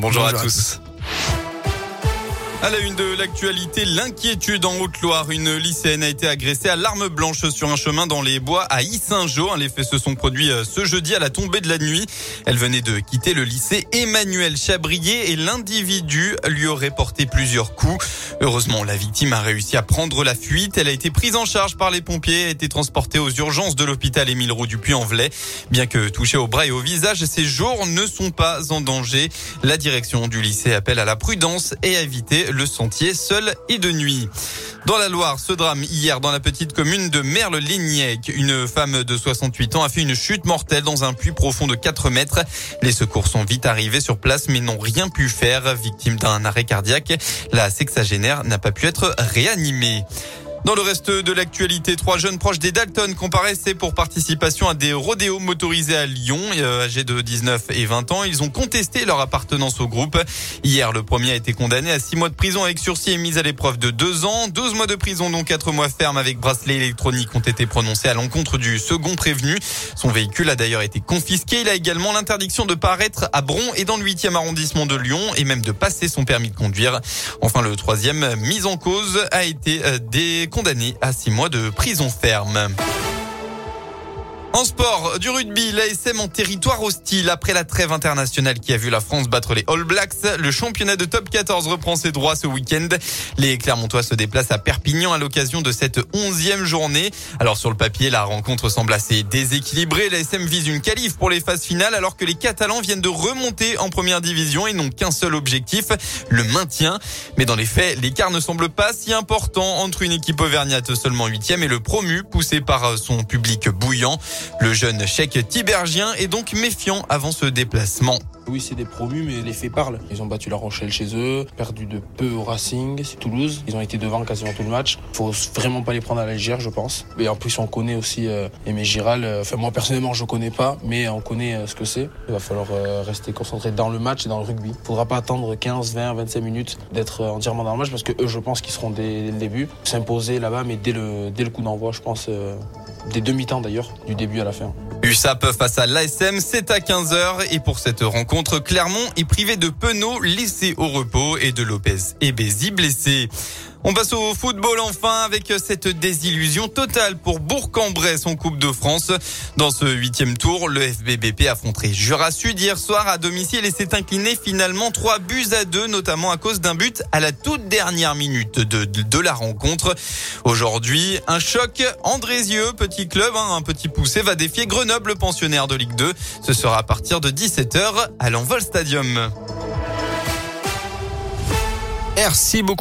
bonjour, Bonjour à à tous. À la une de l'actualité, l'inquiétude en Haute-Loire. Une lycéenne a été agressée à l'arme blanche sur un chemin dans les bois à Issingeau. Les faits se sont produits euh, ce jeudi à la tombée de la nuit. Elle venait de quitter le lycée Emmanuel Chabrier et l'individu lui aurait porté plusieurs coups. Heureusement, la victime a réussi à prendre la fuite. Elle a été prise en charge par les pompiers et a été transportée aux urgences de l'hôpital Émile Roux du Puy-en-Velay. Bien que touchée au bras et au visage, ses jours ne sont pas en danger. La direction du lycée appelle à la prudence et à éviter le sentier seul et de nuit. Dans la Loire, ce drame hier dans la petite commune de Merle-Lignac. Une femme de 68 ans a fait une chute mortelle dans un puits profond de 4 mètres. Les secours sont vite arrivés sur place mais n'ont rien pu faire. Victime d'un arrêt cardiaque, la sexagénaire n'a pas pu être réanimée. Dans le reste de l'actualité, trois jeunes proches des Dalton comparaissaient pour participation à des rodéos motorisés à Lyon, euh, âgés de 19 et 20 ans. Ils ont contesté leur appartenance au groupe. Hier, le premier a été condamné à six mois de prison avec sursis et mise à l'épreuve de deux ans. 12 mois de prison, dont quatre mois ferme avec bracelet électronique ont été prononcés à l'encontre du second prévenu. Son véhicule a d'ailleurs été confisqué. Il a également l'interdiction de paraître à Bron et dans le 8e arrondissement de Lyon et même de passer son permis de conduire. Enfin, le troisième, mise en cause, a été euh, des condamné à six mois de prison ferme. En sport, du rugby, l'ASM en territoire hostile. Après la trêve internationale qui a vu la France battre les All Blacks, le championnat de top 14 reprend ses droits ce week-end. Les Clermontois se déplacent à Perpignan à l'occasion de cette onzième journée. Alors sur le papier, la rencontre semble assez déséquilibrée. L'ASM vise une qualif pour les phases finales alors que les Catalans viennent de remonter en première division et n'ont qu'un seul objectif, le maintien. Mais dans les faits, l'écart ne semble pas si important entre une équipe auvergnate seulement huitième et le promu poussé par son public bouillant. Le jeune chèque tibergien est donc méfiant avant ce déplacement. Oui, c'est des promus, mais les faits parlent. Ils ont battu La Rochelle chez eux, perdu de peu au Racing, c'est Toulouse. Ils ont été devant quasiment tout le match. Faut vraiment pas les prendre à la légère, je pense. Et en plus, on connaît aussi euh, Aimé Giral. Enfin, moi, personnellement, je connais pas, mais on connaît euh, ce que c'est. Il va falloir euh, rester concentré dans le match et dans le rugby. Faudra pas attendre 15, 20, 25 minutes d'être euh, entièrement dans le match parce que eux, je pense qu'ils seront dès, dès le début. S'imposer là-bas, mais dès le, coup d'envoi, je pense, euh, des demi-temps d'ailleurs, du début à la fin. USAP face à l'ASM, c'est à 15h et pour cette rencontre, Clermont est privé de Penaud, laissé au repos et de Lopez et Bézi blessé. On passe au football enfin avec cette désillusion totale pour Bourg-en-Bresse en Coupe de France. Dans ce huitième tour, le FBBP affronterait Jura Sud hier soir à domicile et s'est incliné finalement 3 buts à 2, notamment à cause d'un but à la toute dernière minute de la rencontre. Aujourd'hui, un choc. Andrézieux, petit club, hein, un petit poussé, va défier Grenoble, pensionnaire de Ligue 2. Ce sera à partir de 17h à l'Envol Stadium. Merci beaucoup.